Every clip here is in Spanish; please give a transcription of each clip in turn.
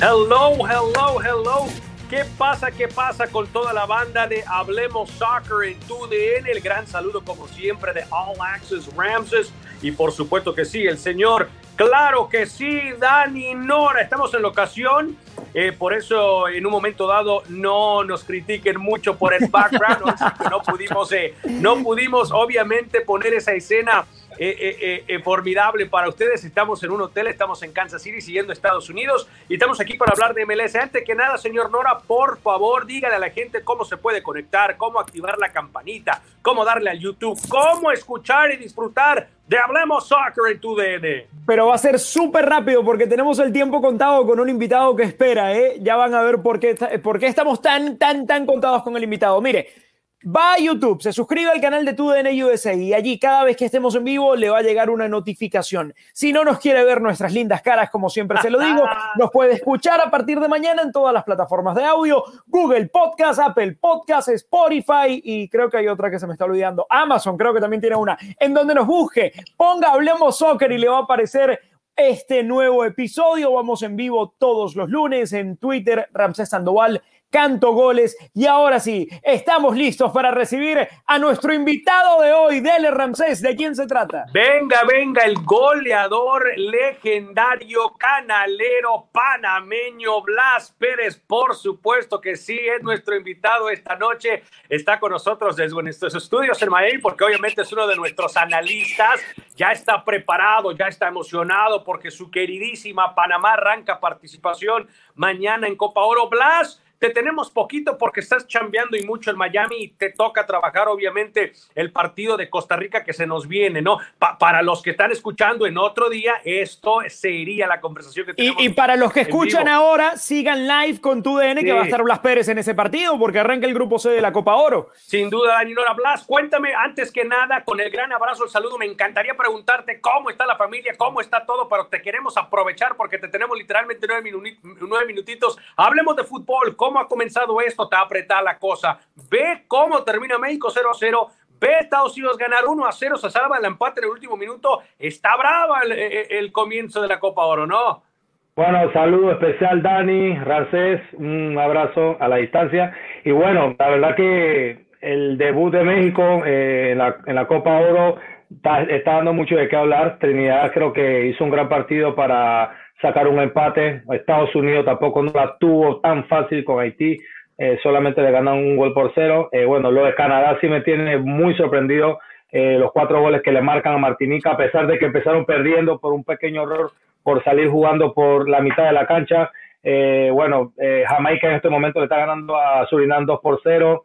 Hello, hello, hello. ¿Qué pasa? ¿Qué pasa con toda la banda de Hablemos Soccer en TUDN? El gran saludo, como siempre, de All Access Ramses. Y por supuesto que sí, el señor, claro que sí, Dani Nora. Estamos en la ocasión. Eh, por eso, en un momento dado, no nos critiquen mucho por el background. no, no pudimos, eh, no pudimos, obviamente, poner esa escena eh, eh, eh, formidable para ustedes. Estamos en un hotel, estamos en Kansas City siguiendo Estados Unidos y estamos aquí para hablar de MLS. Antes que nada, señor Nora, por favor, dígale a la gente cómo se puede conectar, cómo activar la campanita, cómo darle al YouTube, cómo escuchar y disfrutar de Hablemos Soccer en tu DN. Pero va a ser súper rápido porque tenemos el tiempo contado con un invitado que espera, ¿eh? Ya van a ver por qué, por qué estamos tan, tan, tan contados con el invitado. Mire, Va a YouTube, se suscribe al canal de TUDN USA y allí cada vez que estemos en vivo le va a llegar una notificación. Si no nos quiere ver nuestras lindas caras, como siempre se lo digo, nos puede escuchar a partir de mañana en todas las plataformas de audio, Google Podcast, Apple Podcast, Spotify y creo que hay otra que se me está olvidando, Amazon creo que también tiene una, en donde nos busque, ponga Hablemos Soccer y le va a aparecer este nuevo episodio. Vamos en vivo todos los lunes en Twitter, Ramsés Sandoval canto goles. Y ahora sí, estamos listos para recibir a nuestro invitado de hoy, Dele Ramsés. ¿De quién se trata? Venga, venga, el goleador legendario, canalero, panameño, Blas Pérez. Por supuesto que sí, es nuestro invitado esta noche. Está con nosotros desde nuestros estudios en Miami, porque obviamente es uno de nuestros analistas. Ya está preparado, ya está emocionado, porque su queridísima Panamá arranca participación mañana en Copa Oro. Blas te tenemos poquito porque estás chambeando y mucho en Miami y te toca trabajar, obviamente, el partido de Costa Rica que se nos viene, ¿no? para los que están escuchando en otro día, esto sería la conversación que tenemos. Y, y para los que escuchan ahora, sigan live con tu DN, que va a estar Blas Pérez en ese partido, porque arranca el grupo C de la Copa Oro. Sin duda, Daniela Blas, cuéntame antes que nada, con el gran abrazo, el saludo, me encantaría preguntarte cómo está la familia, cómo está todo, pero te queremos aprovechar porque te tenemos literalmente nueve, minutitos. Hablemos de fútbol, cómo ha comenzado esto, está apretada la cosa. Ve cómo termina México 0 a 0. Ve Estados Unidos ganar 1 a 0, se salva el empate en el último minuto. Está brava el, comienzo de la Copa Oro, ¿no? Bueno, saludo especial Dani, Racés, un abrazo a la distancia. Y bueno, la verdad que el debut de México eh, en, la, en, la, Copa Oro está, está, dando mucho de qué hablar. Trinidad creo que hizo un gran partido para sacar un empate. Estados Unidos tampoco no la tuvo tan fácil con Haití, eh, solamente le ganan un gol por cero. Eh, bueno, lo de Canadá sí me tiene muy sorprendido. Eh, los cuatro goles que le marcan a Martinica, a pesar de que empezaron perdiendo por un pequeño error por salir jugando por la mitad de la cancha. bueno, Jamaica en este momento le está ganando a Surinam 2 por 0.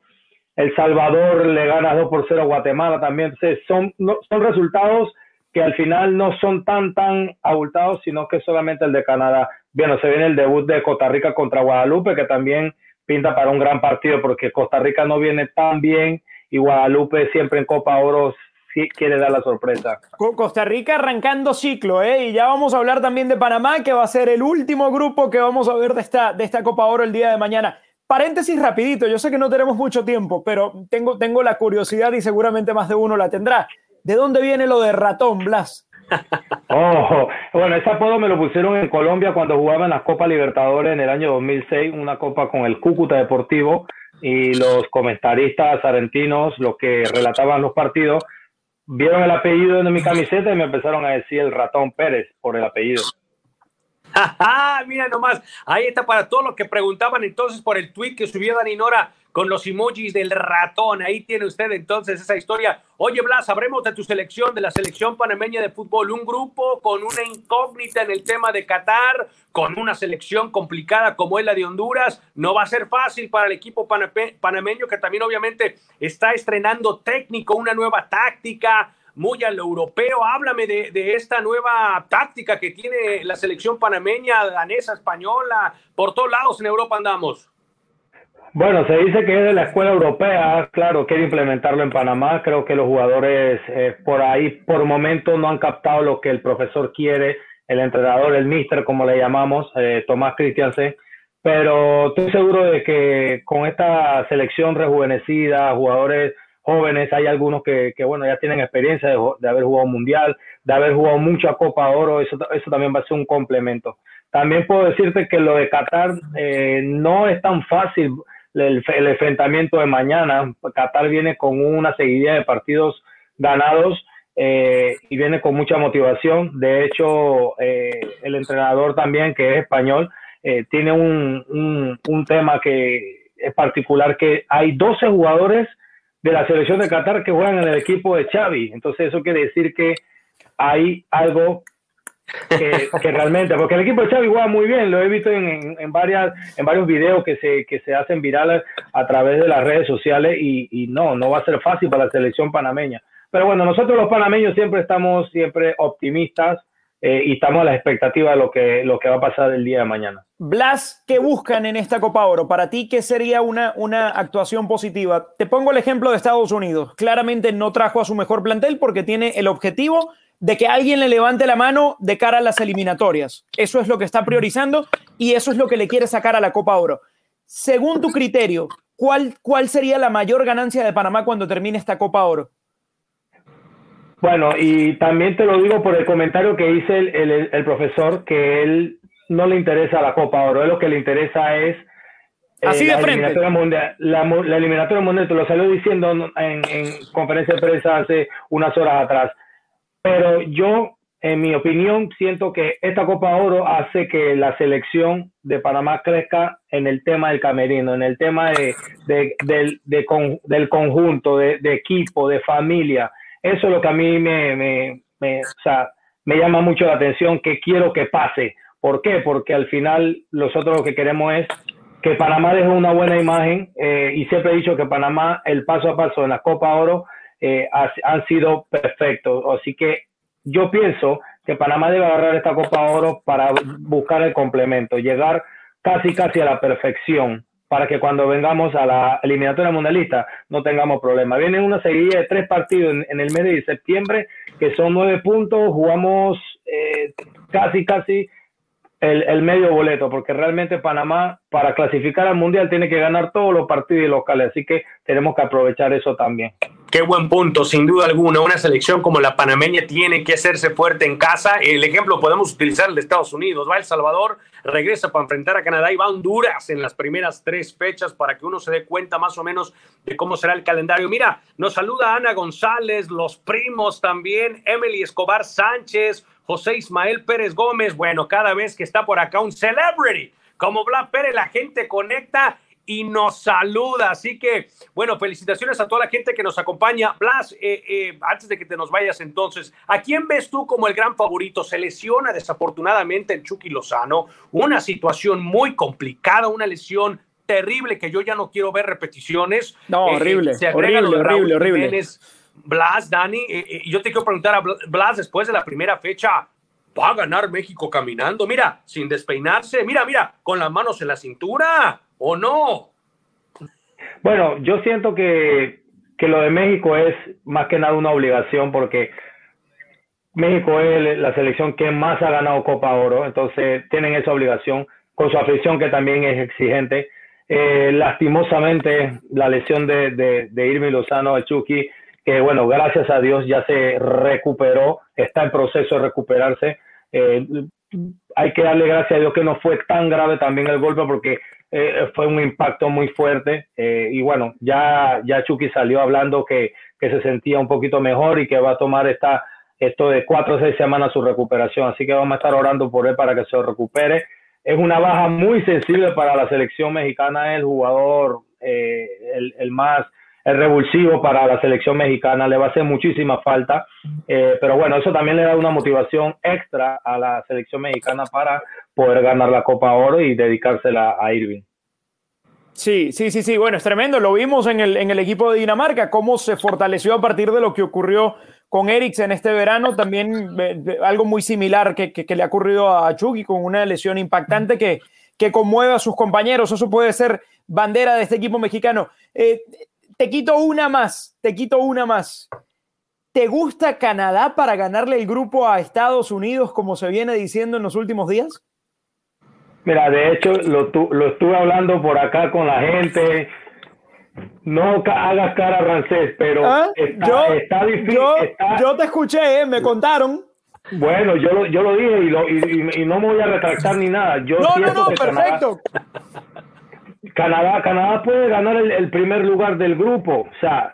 El Salvador le gana 2 por 0 a Guatemala también. Entonces, son, son resultados que al final no son tan, tan abultados, sino que solamente el de Canadá. Bueno, se viene el debut de Costa Rica contra Guadalupe, que también pinta para un gran partido, porque Costa Rica no viene tan bien y Guadalupe siempre en Copa Oro quiere dar la sorpresa. Costa Rica arrancando ciclo, ¿eh? Y ya vamos a hablar también de Panamá, que va a ser el último grupo que vamos a ver de esta, de esta Copa Oro el día de mañana. Paréntesis rapidito, yo sé que no tenemos mucho tiempo, pero tengo, tengo la curiosidad y seguramente más de uno la tendrá. ¿De dónde viene lo de ratón, Blas? Oh, bueno, ese apodo me lo pusieron en Colombia cuando jugaba en las Copa Libertadores en el año 2006, una copa con el Cúcuta Deportivo y los comentaristas argentinos, los que relataban los partidos, vieron el apellido de mi camiseta y me empezaron a decir el ratón Pérez por el apellido. Mira nomás, ahí está para todos los que preguntaban entonces por el tweet que subió Dani Nora con los emojis del ratón. Ahí tiene usted entonces esa historia. Oye, Blas, sabremos de tu selección, de la selección panameña de fútbol. Un grupo con una incógnita en el tema de Qatar, con una selección complicada como es la de Honduras. No va a ser fácil para el equipo panameño que también obviamente está estrenando técnico, una nueva táctica muy al europeo. Háblame de, de, esta nueva táctica que tiene la selección panameña, danesa, española. Por todos lados en Europa andamos. Bueno, se dice que es de la escuela europea, claro, quiere implementarlo en Panamá. Creo que los jugadores eh, por ahí, por momento, no han captado lo que el profesor quiere, el entrenador, el mister, como le llamamos, eh, Tomás Christiansen. Pero estoy seguro de que con esta selección rejuvenecida, jugadores jóvenes, hay algunos que, que bueno, ya tienen experiencia de, de, haber jugado mundial, de haber jugado mucha Copa Oro, eso, eso también va a ser un complemento. También puedo decirte que lo de Qatar eh, no es tan fácil el, el, enfrentamiento de mañana. Qatar viene con una seguidilla de partidos ganados eh, y viene con mucha motivación. De hecho, eh, el entrenador también, que es español, eh, tiene un, un, un, tema que es particular, que hay 12 jugadores de la selección de Qatar que juegan en el equipo de Xavi. Entonces eso quiere decir que hay algo que, realmente, porque el equipo de Xavi juega muy bien, lo he visto en, en, en, varias, en varios videos que se, que se hacen virales a través de las redes sociales y, y no, no va a ser fácil para la selección panameña. Pero bueno, nosotros los panameños siempre estamos siempre optimistas eh, y estamos a la expectativa de lo que, lo que va a pasar el día de mañana. Blas, ¿qué buscan en esta Copa Oro? Para ti, ¿qué sería una, una actuación positiva? Te pongo el ejemplo de Estados Unidos. Claramente no trajo a su mejor plantel porque tiene el objetivo de que alguien le levante la mano de cara a las eliminatorias. Eso es lo que está priorizando y eso es lo que le quiere sacar a la Copa Oro. Según tu criterio, ¿cuál, cuál sería la mayor ganancia de Panamá cuando termine esta Copa Oro? Bueno, y también te lo digo por el comentario que hice el, el, el profesor, que él no le interesa la Copa Oro, él lo que le interesa es eh, Así de la, frente. Eliminatoria mundial, la, la, eliminatoria mundial, te lo salió diciendo en, en, conferencia de prensa hace unas horas atrás. Pero yo, en mi opinión, siento que esta Copa Oro hace que la selección de Panamá crezca en el tema del camerino, en el tema de, de, de, de con, del conjunto, de, equipo, de familia eso es lo que a mí me, me, me, o sea, me llama mucho la atención, que quiero que pase. ¿Por qué? Porque al final nosotros lo que queremos es que Panamá deje una buena imagen eh, y siempre he dicho que Panamá, el paso a paso en la Copa Oro, eh, ha, han sido perfectos. Así que yo pienso que Panamá debe agarrar esta Copa Oro para buscar el complemento, llegar casi casi a la perfección para que cuando vengamos a la eliminatoria mundialista no tengamos problemas. Viene una serie de tres partidos en, en, el mes de septiembre, que son nueve puntos, jugamos eh, casi, casi el, el, medio boleto, porque realmente Panamá para clasificar al mundial tiene que ganar todos los partidos locales, así que tenemos que aprovechar eso también. Qué buen punto, sin duda alguna. Una selección como la panameña tiene que hacerse fuerte en casa. El ejemplo podemos utilizar el de Estados Unidos. Va El Salvador, regresa para enfrentar a Canadá y va a Honduras en las primeras tres fechas para que uno se dé cuenta más o menos de cómo será el calendario. Mira, nos saluda Ana González, los primos también, Emily Escobar Sánchez, José Ismael Pérez Gómez. Bueno, cada vez que está por acá un celebrity como Black Pérez, la gente conecta y nos saluda. Así que, bueno, felicitaciones a toda la gente que nos acompaña. Blas, eh, eh, antes de que te nos vayas entonces, ¿a quién ves tú como el gran favorito? Se lesiona desafortunadamente el Chucky Lozano, una situación muy complicada, una lesión terrible que yo ya no quiero ver repeticiones. No, eh, horrible, se horrible, horrible, horrible. Jiménez, Blas, Dani, yo te quiero preguntar a Blas, después de la primera fecha, va a ganar México caminando, mira, sin despeinarse, mira, mira, con las manos en la cintura, ¿o no? Bueno, yo siento que, que lo de México es más que nada una obligación porque México es la selección que más ha ganado Copa Oro, entonces tienen esa obligación con su afición que también es exigente. Eh, lastimosamente, la lesión de, de, de Irmi Lozano, el Chucky, que bueno, gracias a Dios ya se recuperó, está en proceso de recuperarse. Eh, hay que darle gracias a Dios que no fue tan grave también el golpe porque eh, fue un impacto muy fuerte eh, y bueno, ya, ya Chucky salió hablando que, que se sentía un poquito mejor y que va a tomar esta, esto de cuatro o seis semanas su recuperación, así que vamos a estar orando por él para que se recupere. Es una baja muy sensible para la selección mexicana, el jugador eh, el, el más el revulsivo para la selección mexicana, le va a hacer muchísima falta, eh, pero bueno, eso también le da una motivación extra a la selección mexicana para poder ganar la Copa Oro y dedicársela a Irving. Sí, sí, sí, sí, bueno, es tremendo, lo vimos en el, en el equipo de Dinamarca, cómo se fortaleció a partir de lo que ocurrió con Eriksen este verano, también eh, algo muy similar que, que, le ha ocurrido a Chucky con una lesión impactante que, que conmueve a sus compañeros, eso puede ser bandera de este equipo mexicano. Eh, te quito una más, te quito una más. ¿Te gusta Canadá para ganarle el grupo a Estados Unidos, como se viene diciendo en los últimos días? Mira, de hecho, lo, lo estuve hablando por acá con la gente. no hagas cara francés, pero ¿Ah? está, yo, está difícil. Yo, está- yo te escuché, ¿eh? me contaron. Bueno, yo lo, yo lo dije y, lo- y, y- y no me voy a retractar ni nada. Yo No, no, no, Canadá- perfecto. Canadá, Canadá puede ganar el, el primer lugar del grupo, o sea,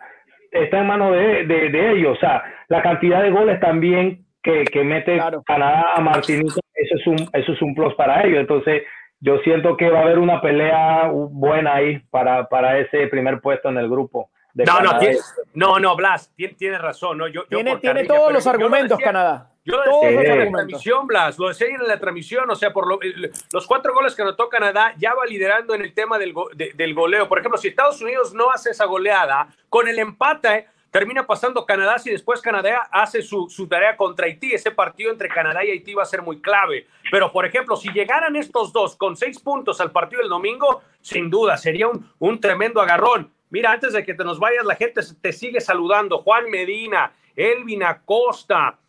está en manos de, de, de ellos, o sea, la cantidad de goles también que, que mete Claro. Canadá a Martinica, eso es un, eso es un plus para ellos, entonces yo siento que va a haber una pelea buena ahí para, para ese primer puesto en el grupo. de No, no, tiene, no, no, Blas, tiene, tiene razón. ¿no? Yo, yo Tiene, tiene todos los argumentos, decía- Canadá. Yo lo decía en la transmisión, Blas, lo decía en la transmisión, o sea, por lo- los cuatro goles que anotó Canadá ya va liderando en el tema del, go- de- del goleo. Por ejemplo, si Estados Unidos no hace esa goleada, con el empate termina pasando Canadá si después Canadá hace su, su tarea contra Haití. Ese partido entre Canadá y Haití va a ser muy clave. Pero, por ejemplo, si llegaran estos dos con seis puntos al partido del domingo, sin duda sería un, un tremendo agarrón. Mira, antes de que te nos vayas, la gente te sigue saludando. Juan Medina, Elvin Acosta,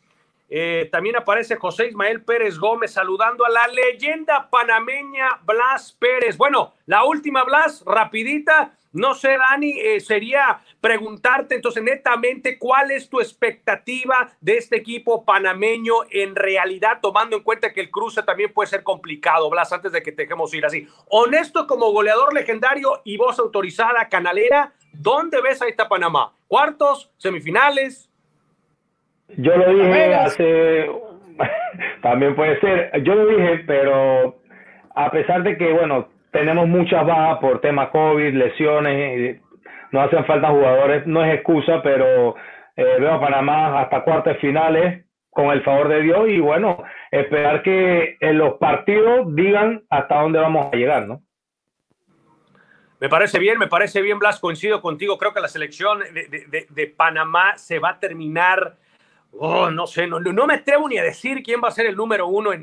eh, también aparece José Ismael Pérez Gómez saludando a la leyenda panameña Blas Pérez. Bueno, la última Blas, rapidita. No sé, Dani, eh, sería preguntarte entonces netamente cuál es tu expectativa de este equipo panameño en realidad, tomando en cuenta que el cruce también puede ser complicado, Blas, antes de que dejemos ir así. Honesto como goleador legendario y voz autorizada, canalera, ¿dónde ves a esta Panamá? ¿Cuartos? ¿Semifinales? Yo lo dije hace, también puede ser, yo lo dije, pero a pesar de que, bueno, tenemos muchas bajas por tema COVID, lesiones, no hacen falta jugadores, no es excusa, pero eh, veo a Panamá hasta cuartas finales con el favor de Dios y bueno, esperar que en los partidos digan hasta dónde vamos a llegar, ¿no? Me parece bien, me parece bien, Blas, coincido contigo. Creo que la selección de- de- de Panamá se va a terminar. Oh, no sé, no, me atrevo ni a decir quién va a ser el número uno en,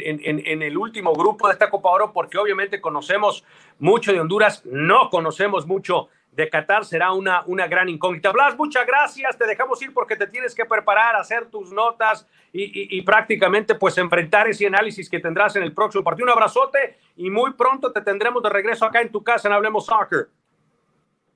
el último grupo de esta Copa Oro, porque obviamente conocemos mucho de Honduras, no conocemos mucho de Qatar. Será una, una gran incógnita. Blas, muchas gracias. Te dejamos ir porque te tienes que preparar, hacer tus notas y, y- y prácticamente pues enfrentar ese análisis que tendrás en el próximo partido. Un abrazote y muy pronto te tendremos de regreso acá en tu casa en Hablemos Soccer.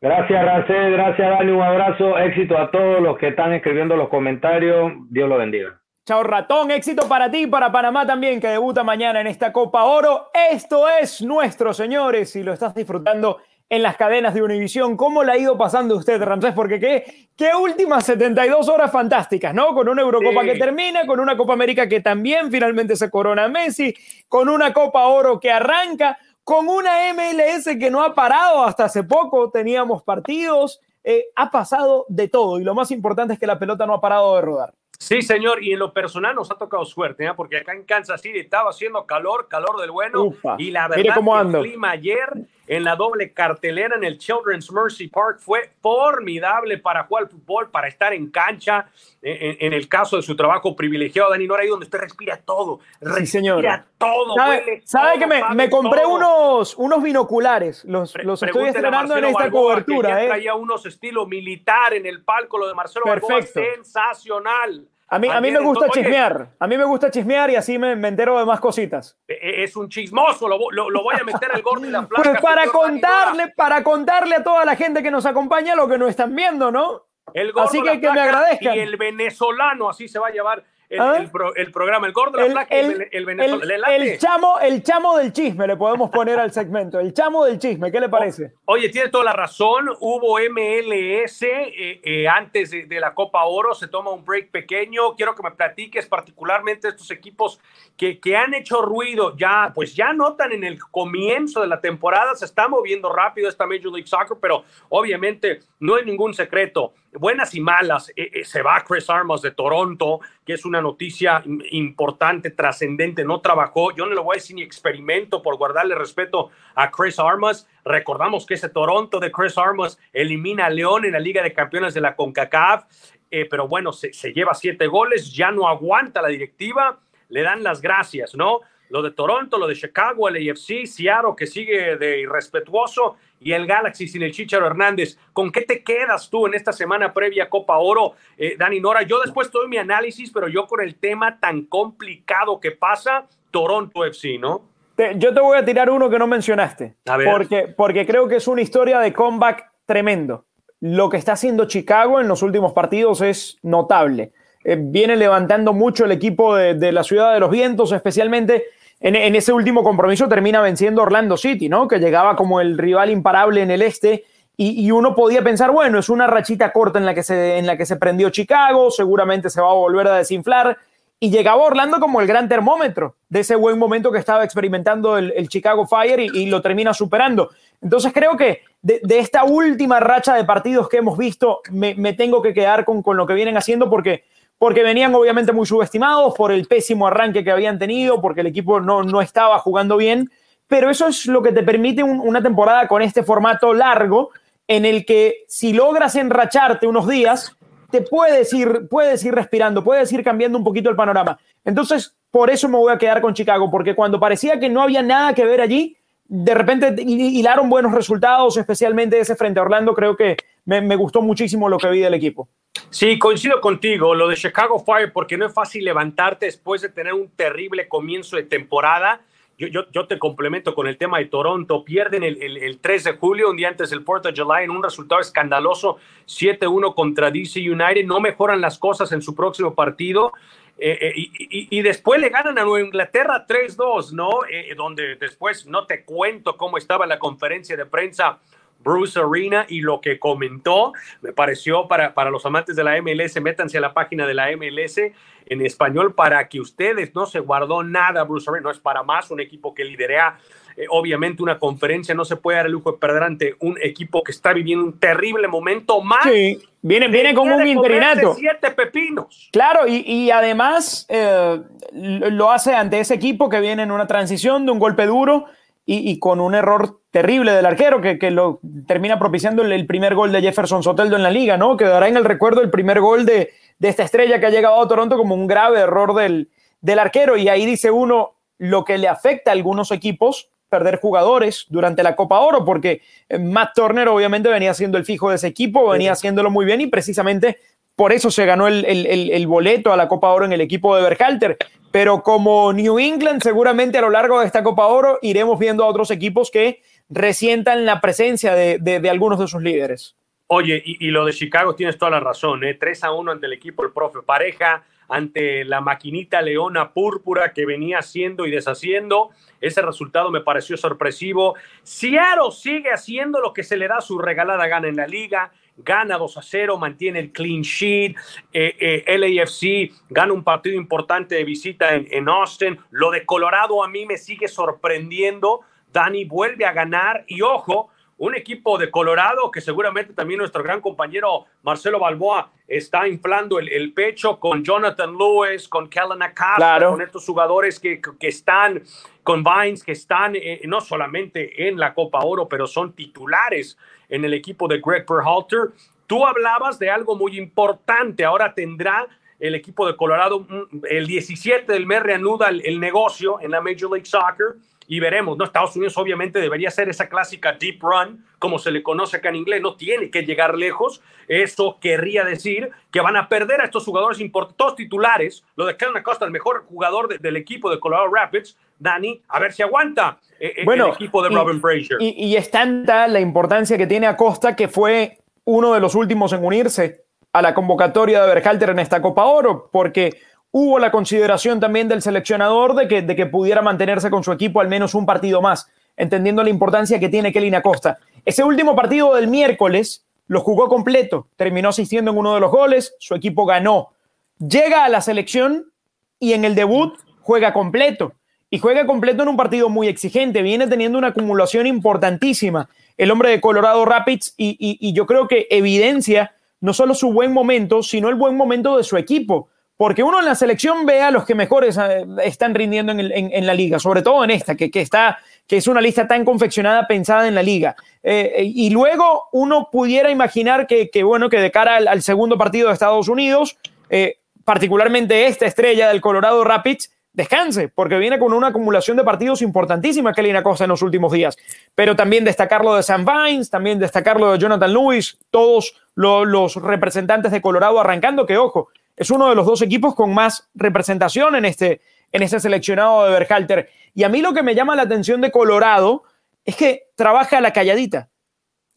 Gracias, Rancel, gracias, Dani, un abrazo, éxito a todos los que están escribiendo los comentarios, Dios los bendiga. Chao ratón, éxito para ti y para Panamá también, que debuta mañana en esta Copa Oro. Esto es nuestro, señores, y lo estás disfrutando en las cadenas de Univisión. ¿Cómo le ha ido pasando usted, Ramsés? Porque qué, qué últimas 72 horas fantásticas, ¿no? Con una Eurocopa Sí. que termina, con una Copa América que también finalmente se corona Messi, con una Copa Oro que arranca, con una MLS que no ha parado hasta hace poco, teníamos partidos, eh, ha pasado de todo y lo más importante es que la pelota no ha parado de rodar. Sí, señor, y en lo personal nos ha tocado suerte, ¿eh? porque acá en Kansas City estaba haciendo calor, calor del bueno, Ufa. y la verdad cómo ando. el clima ayer en la doble cartelera en el Children's Mercy Park fue formidable para jugar al fútbol, para estar en cancha, en, el caso de su trabajo privilegiado, Dani Nora, ahí donde usted respira todo, respira señor. todo, ¿Sabe, huele sabe todo, que me, sabe me compré todo. unos, unos binoculares? Los, Pre- los estoy estrenando en esta Balboa, cobertura. ¿eh? traía unos estilo militar en el palco, lo de Marcelo Balboa, Perfecto. sensacional. A mí, a mí me gusta oye, chismear. A mí me gusta chismear y así me, me entero de más cositas. Eh, Es un chismoso, lo, lo- lo voy a meter al gordo y la placa. Pues para Dani contarle, para contarle a toda la gente que nos acompaña lo que no están viendo, ¿no? El gordo, Así la que que me agradezcan. Y el venezolano, así se va a llevar el, ¿Ah? el pro- el programa. El gordo, la El, el, el- el chamo, el chamo del chisme le podemos poner al segmento. El chamo del chisme, ¿qué le parece? Oye, tiene toda la razón. Hubo MLS eh, eh, antes de, de la Copa Oro. Se toma un break pequeño. Quiero que me platiques particularmente estos equipos que, que han hecho ruido. Ya, pues ya notan en el comienzo de la temporada. Se está moviendo rápido esta Major League Soccer, pero obviamente no hay ningún secreto. Buenas y malas. Eh, se va Chris Armas de Toronto, que es una noticia im- importante, trascendente. No trabajó. Yo no le voy a decir ni experimento por guardarle respeto a Chris Armas. Recordamos que ese Toronto de Chris Armas elimina a León en la Liga de Campeones de la CONCACAF, eh, pero bueno, se lleva siete goles, ya no aguanta la directiva, le dan las gracias, ¿no? Lo de Toronto, lo de Chicago, el AFC, Seattle que sigue de irrespetuoso y el Galaxy sin el Chicharo Hernández. ¿Con qué te quedas tú en esta semana previa a Copa Oro, eh, Dani Nora? Yo después doy mi análisis, pero yo con el tema tan complicado que pasa, Toronto FC, ¿no? Te- yo te voy a tirar uno que no mencionaste. A ver. Porque, porque creo que es una historia de comeback tremendo. Lo que está haciendo Chicago en los últimos partidos es notable. Eh, viene levantando mucho el equipo de, la Ciudad de los Vientos, especialmente en, ese último compromiso termina venciendo Orlando City, ¿no? Que llegaba como el rival imparable en el este y, uno podía pensar, bueno, es una rachita corta en la, que se, en la que se prendió Chicago, seguramente se va a volver a desinflar y llegaba Orlando como el gran termómetro de ese buen momento que estaba experimentando el, Chicago Fire y, lo termina superando. Entonces creo que de, esta última racha de partidos que hemos visto, me, tengo que quedar con, con, lo que vienen haciendo porque, porque venían obviamente muy subestimados por el pésimo arranque que habían tenido, porque el equipo no, no estaba jugando bien, pero eso es lo que te permite una temporada con este formato largo en el que si logras enracharte unos días, te puedes ir, puedes ir respirando, puedes ir cambiando un poquito el panorama. Entonces, por eso me voy a quedar con Chicago, porque cuando parecía que no había nada que ver allí, de repente hilaron buenos resultados, especialmente ese frente a Orlando. Creo que me, gustó muchísimo lo que vi del equipo. Sí, coincido contigo. Lo de Chicago Fire, porque no es fácil levantarte después de tener un terrible comienzo de temporada yo, te complemento con el tema de Toronto. Pierden el, 3 de julio, un día antes del 4 de July, en un resultado escandaloso, 7-1 contra DC United. No mejoran las cosas en su próximo partido. Eh, eh, y, después le ganan a Nueva Inglaterra 3-2, ¿no? Eh, donde después no te cuento cómo estaba la conferencia de prensa Bruce Arena y lo que comentó me pareció para, para los amantes de la MLS, métanse a la página de la MLS en español para que ustedes no se guardó nada, Bruce Arena, no es para más, un equipo que lidera eh, obviamente una conferencia, no se puede dar el lujo de perder ante un equipo que está viviendo un terrible momento más. Sí, viene, viene con un interinato. Siete pepinos. Claro, y, y además eh, lo hace ante ese equipo que viene en una transición de un golpe duro y, con un error terrible del arquero que, que lo termina propiciando el, primer gol de Jefferson Soteldo en la liga, ¿no? Quedará en el recuerdo el primer gol de, de esta estrella que ha llegado a Toronto como un grave error del, del arquero. Y ahí dice uno lo que le afecta a algunos equipos perder jugadores durante la Copa Oro, porque eh, Matt Turner obviamente venía siendo el fijo de ese equipo, venía haciéndolo muy bien y precisamente por eso se ganó el, boleto a la Copa Oro en el equipo de Berhalter pero como New England seguramente a lo largo de esta Copa Oro iremos viendo a otros equipos que resientan la presencia de, algunos de sus líderes. Oye, y, lo de Chicago tienes toda la razón, ¿eh? 3 a 1 ante el equipo el profe Pareja, ante la maquinita Leona Púrpura que venía haciendo y deshaciendo. Ese resultado me pareció sorpresivo. Seattle sigue haciendo lo que se le da su regalada gana en la liga gana 2 a 0, mantiene el clean sheet. Eh, eh, LAFC gana un partido importante de visita en, en, Austin. Lo de Colorado a mí me sigue sorprendiendo. Dani vuelve a ganar y ojo, un equipo de Colorado que seguramente también nuestro gran compañero Marcelo Balboa está inflando el, pecho con Jonathan Lewis, con Kellen Acosta, con estos jugadores que, que, están con Vines, que están eh, no solamente en la Copa Oro, pero son titulares en el equipo de Greg Perhalter. Tú hablabas de algo muy importante. Ahora tendrá el equipo de Colorado el 17 del mes reanuda el, negocio en la Major League Soccer y veremos, ¿no? Estados Unidos obviamente debería ser esa clásica deep run, como se le conoce acá en inglés, no tiene que llegar lejos. Eso querría decir que van a perder a estos jugadores importantes, titulares. Lo de Kellen Acosta, el mejor jugador del equipo de Colorado Rapids, Dani, a ver si aguanta eh, eh, el equipo de Robin. Y, y, es tanta la importancia que tiene Acosta que fue uno de los últimos en unirse a la convocatoria de Berhalter en esta Copa Oro, porque hubo la consideración también del seleccionador de que, de que pudiera mantenerse con su equipo al menos un partido más, entendiendo la importancia que tiene Kelly Acosta. Ese último partido del miércoles lo jugó completo, terminó asistiendo en uno de los goles, su equipo ganó. Llega a la selección y en el debut juega completo y juega completo en un partido muy exigente. Viene teniendo una acumulación importantísima el hombre de Colorado Rapids y, yo creo que evidencia no solo su buen momento, sino el buen momento de su equipo. Porque uno en la selección ve a los que mejores eh, están rindiendo en, la liga, sobre todo en esta, que, está, que es una lista tan confeccionada, pensada en la liga. Eh, eh, y luego uno pudiera imaginar que, bueno, que de cara al, segundo partido de Estados Unidos, particularmente esta estrella del Colorado Rapids, descanse, porque viene con una acumulación de partidos importantísima que Lina Costa en los últimos días. Pero también destacarlo de Sam Vines, también destacarlo de Jonathan Lewis, todos los representantes de Colorado arrancando, que ojo, es uno de los dos equipos con más representación en este, en este seleccionado de Berhalter. Y a mí lo que me llama la atención de Colorado es que trabaja a la calladita.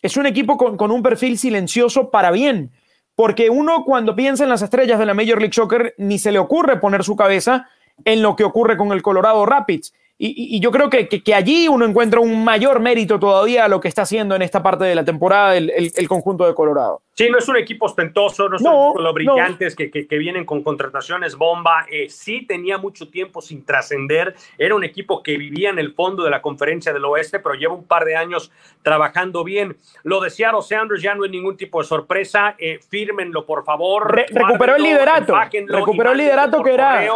es un equipo con, con un perfil silencioso para bien. Porque uno cuando piensa en las estrellas de la Major League Soccer ni se le ocurre poner su cabeza en lo que ocurre con el Colorado Rapids. Y, yo creo que, que, allí uno encuentra un mayor mérito todavía a lo que está haciendo en esta parte de la temporada el, el, conjunto de Colorado. Sí, no es un equipo ostentoso, no son los brillantes que, que, vienen con contrataciones bomba. Eh, sí tenía mucho tiempo sin trascender. Era un equipo que vivía en el fondo de la conferencia del oeste, pero lleva un par de años trabajando bien. Lo de Seattle Sanders ya no es ningún tipo de sorpresa. Eh, fírmenlo, por favor. recuperó el liderato. Recuperó el liderato que era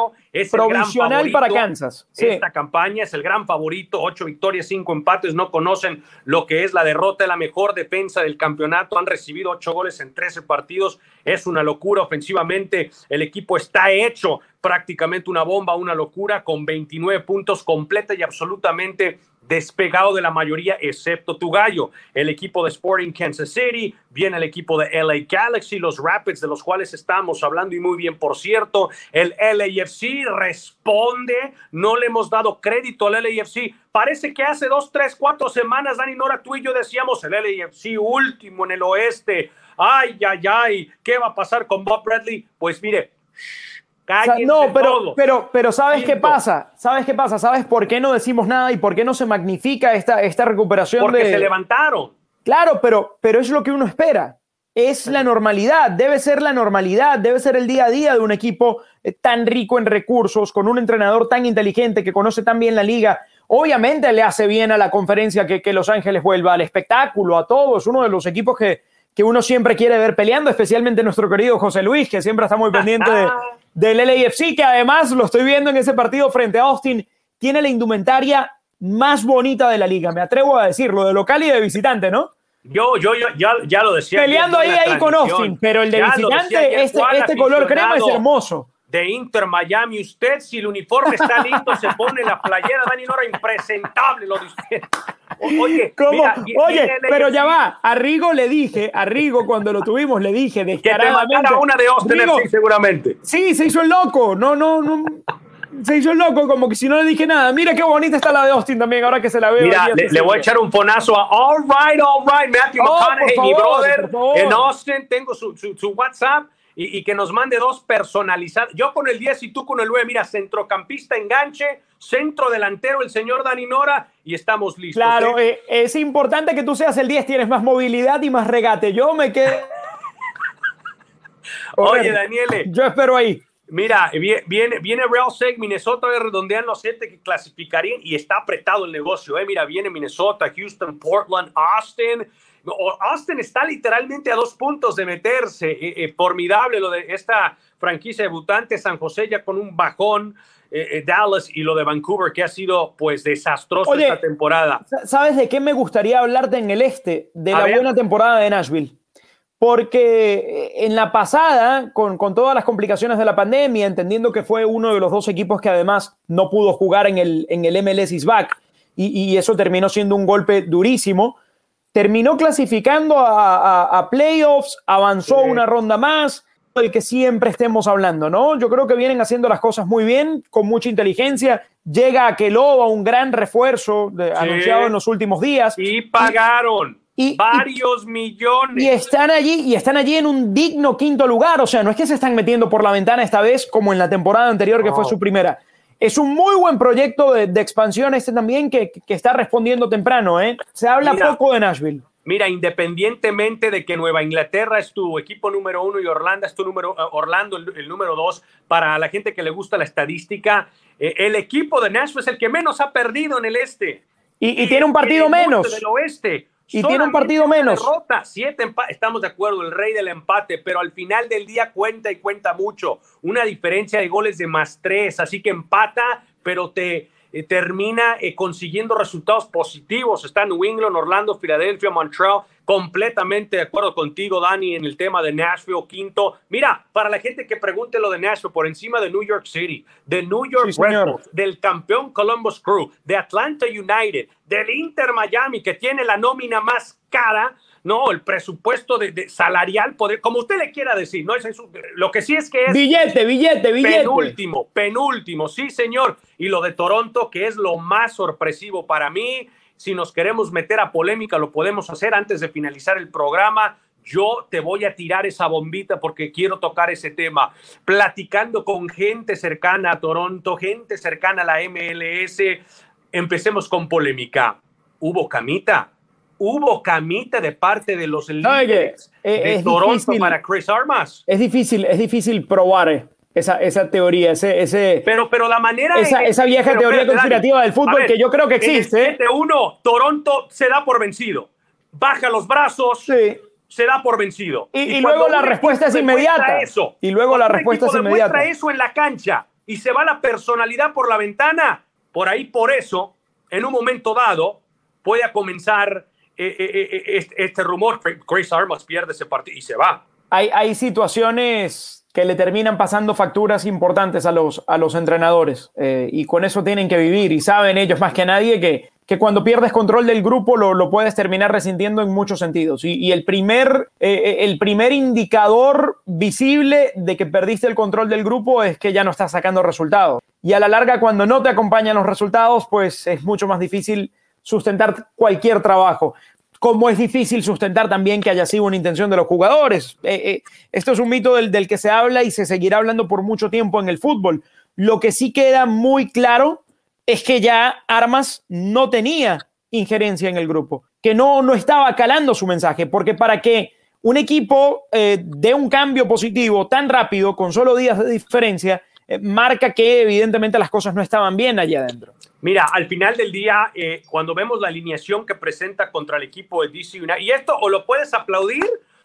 provisional para Kansas. Esta campaña es el gran favorito, ocho victorias, cinco empates, no conocen lo que es la derrota, la mejor defensa del campeonato, han recibido ocho goles en 13 partidos, es una locura ofensivamente, el equipo está hecho prácticamente una bomba, una locura, con 29 puntos completa y absolutamente despegado de la mayoría, excepto tu gallo. El equipo de Sporting Kansas City, viene el equipo de LA Galaxy, los Rapids, de los cuales estamos hablando y muy bien, por cierto. El LAFC responde, no le hemos dado crédito al LAFC. Parece que hace dos, tres, cuatro semanas, Dani Nora, tú y yo decíamos el LAFC último en el oeste. Ay, ay, ay, ¿qué va a pasar con Bob Bradley? Pues mire, no, pero, pero, pero ¿sabes qué pasa? ¿Sabes qué pasa? ¿Sabes por qué no decimos nada y por qué no se magnifica esta, esta recuperación? Porque se levantaron. Claro, pero, pero es lo que uno espera. Es la normalidad, debe ser la normalidad, debe ser el día a día de un equipo eh, tan rico en recursos, con un entrenador tan inteligente que conoce tan bien la liga. Obviamente le hace bien a la conferencia que, que Los Ángeles vuelva al espectáculo, a todos, uno de los equipos que, que uno siempre quiere ver peleando, especialmente nuestro querido José Luis, que siempre está muy pendiente de, del LAFC, que además lo estoy viendo en ese partido frente a Austin, tiene la indumentaria más bonita de la liga, me atrevo a decirlo, de local y de visitante, ¿no? Yo, yo, ya, ya lo decía. Peleando ahí, ahí con Austin, pero el de visitante, este, este color crema es hermoso de Inter Miami. Usted, si el uniforme está listo, se pone la playera. Dani Nora, impresentable lo de usted. Oye, Oye pero ya va. A Rigo le dije, a Rigo cuando lo tuvimos, le dije descaradamente. Que te una de Austin seguramente. Sí, se hizo el loco. No, no, no. Se hizo el loco, como que si no le dije nada. Mira qué bonita está la de Austin también, ahora que se la veo. Mira, le, voy a echar un fonazo a All Right, All Right, Matthew oh, McConaughey, mi brother. En Austin tengo su, su, su WhatsApp y, que nos mande dos personalizadas. Yo con el 10 y tú con el 9. Mira, centrocampista enganche, centro delantero el señor Dani Nora y estamos listos. Claro, ¿eh? Eh, es importante que tú seas el 10, tienes más movilidad y más regate. Yo me quedo. Oye, Daniele. Yo espero ahí. Mira, viene, viene Real Seg, Minnesota redondean los siete que clasificarían y está apretado el negocio. ¿eh? Mira, viene Minnesota, Houston, Portland, Austin. Austin está literalmente a dos puntos de meterse. Eh, eh, formidable lo de esta franquicia debutante, San José ya con un bajón. Eh, Dallas y lo de Vancouver, que ha sido pues desastroso esta temporada. ¿Sabes de qué me gustaría hablarte en el este? De la buena temporada de Nashville. Porque en la pasada, con, con, todas las complicaciones de la pandemia, entendiendo que fue uno de los dos equipos que además no pudo jugar en el, en el MLS is back, y, y eso terminó siendo un golpe durísimo, terminó clasificando a, playoffs, avanzó una ronda más, del que siempre estemos hablando, ¿no? Yo creo que vienen haciendo las cosas muy bien, con mucha inteligencia. Llega a Keloba, un gran refuerzo anunciado en los últimos días. Y pagaron. varios millones. Y están allí, y están allí en un digno quinto lugar. O sea, no es que se están metiendo por la ventana esta vez como en la temporada anterior, que fue su primera. Es un muy buen proyecto de, expansión este también que, está respondiendo temprano. ¿eh? Se habla poco de Nashville. Mira, independientemente de que Nueva Inglaterra es tu equipo número uno y Orlando es tu número, eh, Orlando el, número dos, para la gente que le gusta la estadística, eh, el equipo de Nashville es el que menos ha perdido en el este. Y, tiene un partido menos. Del oeste. Y tiene un partido menos. Derrota, siete estamos de acuerdo, el rey del empate, pero al final del día cuenta y cuenta mucho. Una diferencia de goles de más tres, así que empata, pero te, eh, termina eh, consiguiendo resultados positivos. Está New England, Orlando, Filadelfia, Montreal. Completamente de acuerdo contigo, Dani, en el tema de Nashville, quinto. Mira, para la gente que pregunte lo de Nashville, por encima de New York City, de New York Red Bulls, del campeón Columbus Crew, de Atlanta United, del Inter Miami, que tiene la nómina más cara, no, el presupuesto de, salarial, poder, como usted le quiera decir, ¿no? Es, lo que sí es que es... Billete, billete, billete. Penúltimo, penúltimo, sí, señor. Y lo de Toronto, que es lo más sorpresivo para mí, Si nos queremos meter a polémica, lo podemos hacer antes de finalizar el programa. Yo te voy a tirar esa bombita porque quiero tocar ese tema. Platicando con gente cercana a Toronto, gente cercana a la MLS, empecemos con polémica. ¿Hubo camita? ¿Hubo camita de parte de los líderes de Toronto para Chris Armas? Es difícil, es difícil probar esa, esa teoría, ese, ese, pero, pero la manera. Esa, esa vieja teoría conspirativa del fútbol que yo creo que existe. En 7-1, Toronto se da por vencido. Baja los brazos. Se da por vencido. Y, y, luego la respuesta es inmediata. Eso, y luego la respuesta es inmediata. eso en la cancha y se va la personalidad por la ventana. Por ahí, por eso, en un momento dado, puede comenzar eh, eh, eh, este, este, rumor. Chris Armas pierde ese partido y se va. Hay, situaciones que le terminan pasando facturas importantes a los, a los entrenadores eh, y con eso tienen que vivir y saben ellos más que nadie que, que cuando pierdes control del grupo lo, lo puedes terminar resintiendo en muchos sentidos. Y, y el, primer, eh, eh, el primer indicador visible de que perdiste el control del grupo es que ya no estás sacando resultados. Y a la larga, cuando no te acompañan los resultados, pues es mucho más difícil sustentar cualquier trabajo como es difícil sustentar también que haya sido una intención de los jugadores. Eh, eh, esto es un mito del, del, que se habla y se seguirá hablando por mucho tiempo en el fútbol. Lo que sí queda muy claro es que ya Armas no tenía injerencia en el grupo, que no, no estaba calando su mensaje, porque para que un equipo eh, dé un cambio positivo tan rápido, con solo días de diferencia, eh, marca que evidentemente las cosas no estaban bien allá adentro. Mira, al final del día, eh, cuando vemos la alineación que presenta contra el equipo de DC United, y esto o lo puedes aplaudir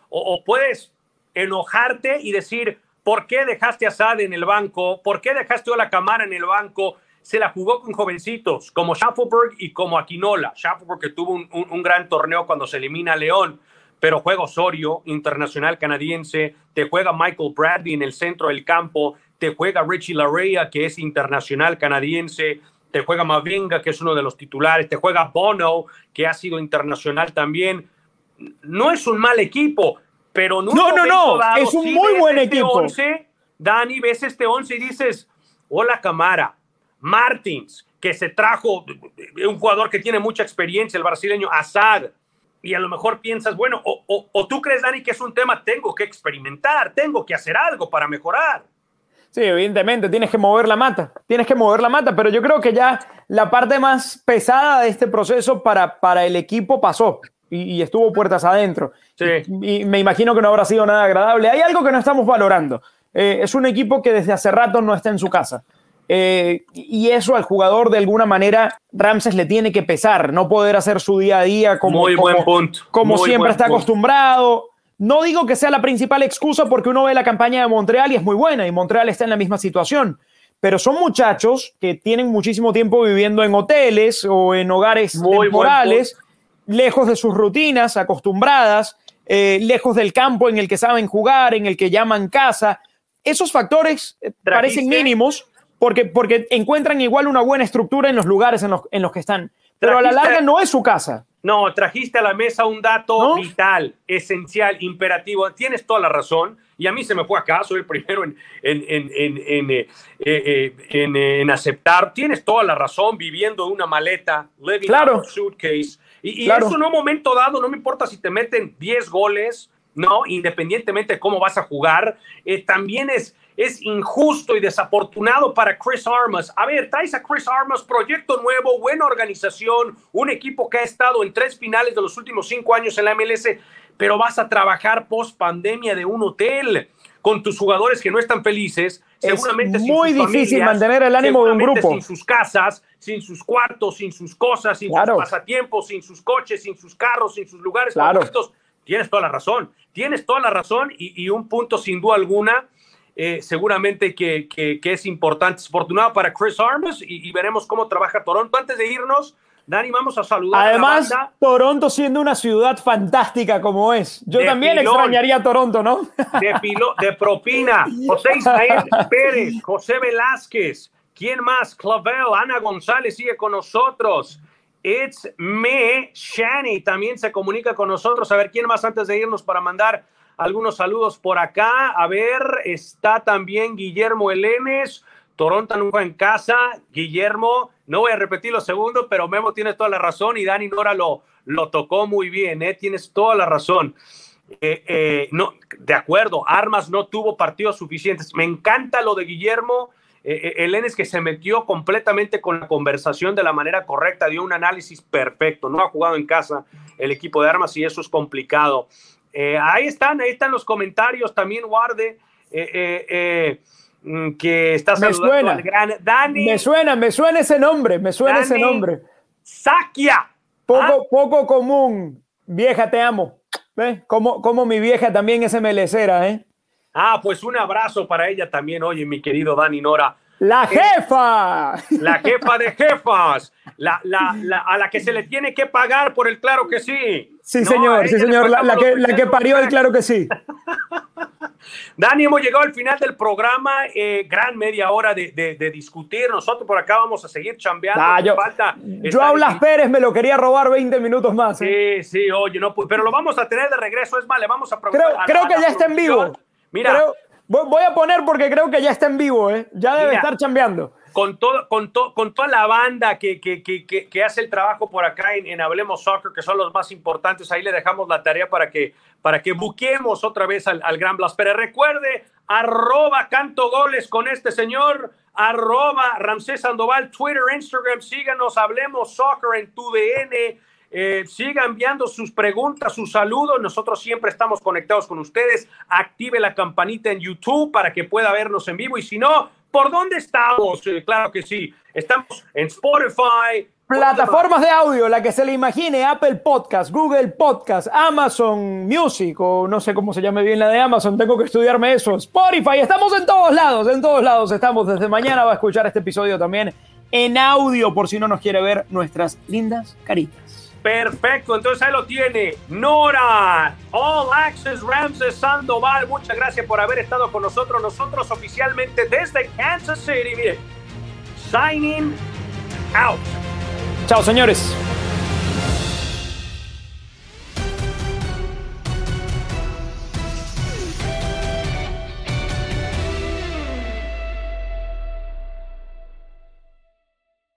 o, puedes enojarte y decir, ¿por qué dejaste a Sad en el banco? ¿Por qué dejaste a la Camara en el banco? Se la jugó con jovencitos como Schaffelberg y como Aquinola. Schaffelberg que tuvo un, un, un gran torneo cuando se elimina a León pero juega Osorio, internacional canadiense, te juega Michael Bradley en el centro del campo, te juega Richie Larea, que es internacional canadiense, te juega Mavinga, que es uno de los titulares, te juega Bono, que ha sido internacional también. No es un mal equipo, pero no, no, no, es un muy buen este equipo. 11, Dani, ves este 11 y dices, hola Camara, Martins, que se trajo un jugador que tiene mucha experiencia, el brasileño Assad, y a lo mejor piensas, bueno, o, o, o tú crees, Dani, que es un tema, tengo que experimentar, tengo que hacer algo para mejorar. Sí, evidentemente, tienes que mover la mata, tienes que mover la mata, pero yo creo que ya la parte más pesada de este proceso para, para el equipo pasó y, y estuvo puertas adentro. Sí. Y, y, me imagino que no habrá sido nada agradable. Hay algo que no estamos valorando. Eh, es un equipo que desde hace rato no está en su casa. Eh, y eso al jugador de alguna manera Ramses le tiene que pesar, no poder hacer su día a día como, Muy como, buen punto. como Muy siempre buen está punto. acostumbrado. No digo que sea la principal excusa porque uno ve la campaña de Montreal y es muy buena y Montreal está en la misma situación, pero son muchachos que tienen muchísimo tiempo viviendo en hoteles o en hogares Muy temporales, lejos de sus rutinas acostumbradas, eh, lejos del campo en el que saben jugar, en el que llaman casa. Esos factores eh, parecen mínimos porque, porque encuentran igual una buena estructura en los lugares en los, en los que están, pero a la larga no es su casa. No, trajiste a la mesa un dato ¿No? vital, esencial, imperativo. Tienes toda la razón. Y a mí se me fue acá, soy el primero en, en, en, en, eh, eh, en aceptar. Tienes toda la razón, viviendo en una maleta, living claro. out suitcase. Y, y claro. eso en un momento dado, no me importa si te meten 10 goles, no, independientemente de cómo vas a jugar, eh, también es, es injusto y desafortunado para Chris Armas. A ver, traes a Chris Armas, proyecto nuevo, buena organización, un equipo que ha estado en tres finales de los últimos cinco años en la MLS, pero vas a trabajar post pandemia de un hotel con tus jugadores que no están felices, seguramente es muy sin sus difícil familias, mantener el ánimo de un grupo. Sin sus casas, sin sus cuartos, sin sus cosas, sin claro. sus pasatiempos, sin sus coches, sin sus carros, sin sus lugares claro. Tienes toda la razón, tienes toda la razón y, y un punto sin duda alguna eh, seguramente que, que, que, es importante, afortunado para Chris Armas y, y, veremos cómo trabaja Toronto. Antes de irnos, Dani, vamos a saludar. Además, a la banda. Toronto siendo una ciudad fantástica como es. Yo de también pilón, extrañaría a Toronto, ¿no? De, pilo, de propina. José Ismael Pérez, José Velázquez, ¿quién más? Clavel, Ana González sigue con nosotros. It's me, Shani, también se comunica con nosotros. A ver, ¿quién más antes de irnos para mandar algunos saludos por acá? A ver, está también Guillermo Elenes, Toronto juega en casa. Guillermo, no voy a repetir lo segundo, pero Memo tiene toda la razón y Dani Nora lo, lo tocó muy bien, ¿eh? tienes toda la razón. Eh, eh, no, de acuerdo, Armas no tuvo partidos suficientes. Me encanta lo de Guillermo. Eh, el Enes que se metió completamente con la conversación de la manera correcta, dio un análisis perfecto. No ha jugado en casa el equipo de Armas y eso es complicado. Ahí están, ahí están los comentarios. También guarde mm, que está me suena. gran Dani. Me suena, me suena ese nombre, me suena ese nombre. Sakia. Poco, ¿Ah? poco común. Vieja, te amo. ¿Ves? Como, como mi vieja también es MLCera, ¿eh? Ah, pues un abrazo para ella también, oye, mi querido Dani Nora. La jefa. La jefa de jefas. La, la, la, a la que se le tiene que pagar por el claro que sí. Sí, señor, sí, señor. La, que, la que parió el claro que sí. Dani, hemos llegado al final del programa. Eh, gran media hora de, de, discutir. Nosotros por acá vamos a seguir chambeando. Ah, yo, falta yo Blas Pérez me lo quería robar 20 minutos más. ¿eh? Sí, sí, oye, no, pero lo vamos a tener de regreso. Es más, le vamos a preguntar. Creo, creo que ya está en vivo. Mira. Voy a poner porque creo que ya está en vivo, ¿eh? Ya debe estar chambeando con, todo, con, con toda la banda que, que, que, que, hace el trabajo por acá en, Hablemos Soccer, que son los más importantes, ahí le dejamos la tarea para que, para que buquemos otra vez al, al Gran Blas. Pero recuerde, arroba canto goles con este señor, arroba Ramsés Sandoval, Twitter, Instagram, síganos, Hablemos Soccer en tu DN. Eh, siga enviando sus preguntas, sus saludos. Nosotros siempre estamos conectados con ustedes. Active la campanita en YouTube para que pueda vernos en vivo. Y si no, ¿Por dónde estamos? Eh, claro que sí. Estamos en Spotify. Plataformas de audio, la que se le imagine, Apple Podcast, Google Podcast, Amazon Music, o no sé cómo se llame bien la de Amazon, tengo que estudiarme eso. Spotify, estamos en todos lados, en todos lados estamos. Desde mañana va a escuchar este episodio también en audio, por si no nos quiere ver nuestras lindas caritas. Perfecto, entonces ahí lo tiene. Nora, All Access Ramses Sandoval, muchas gracias por haber estado con nosotros. Nosotros oficialmente desde Kansas City, signing out. Chao, señores.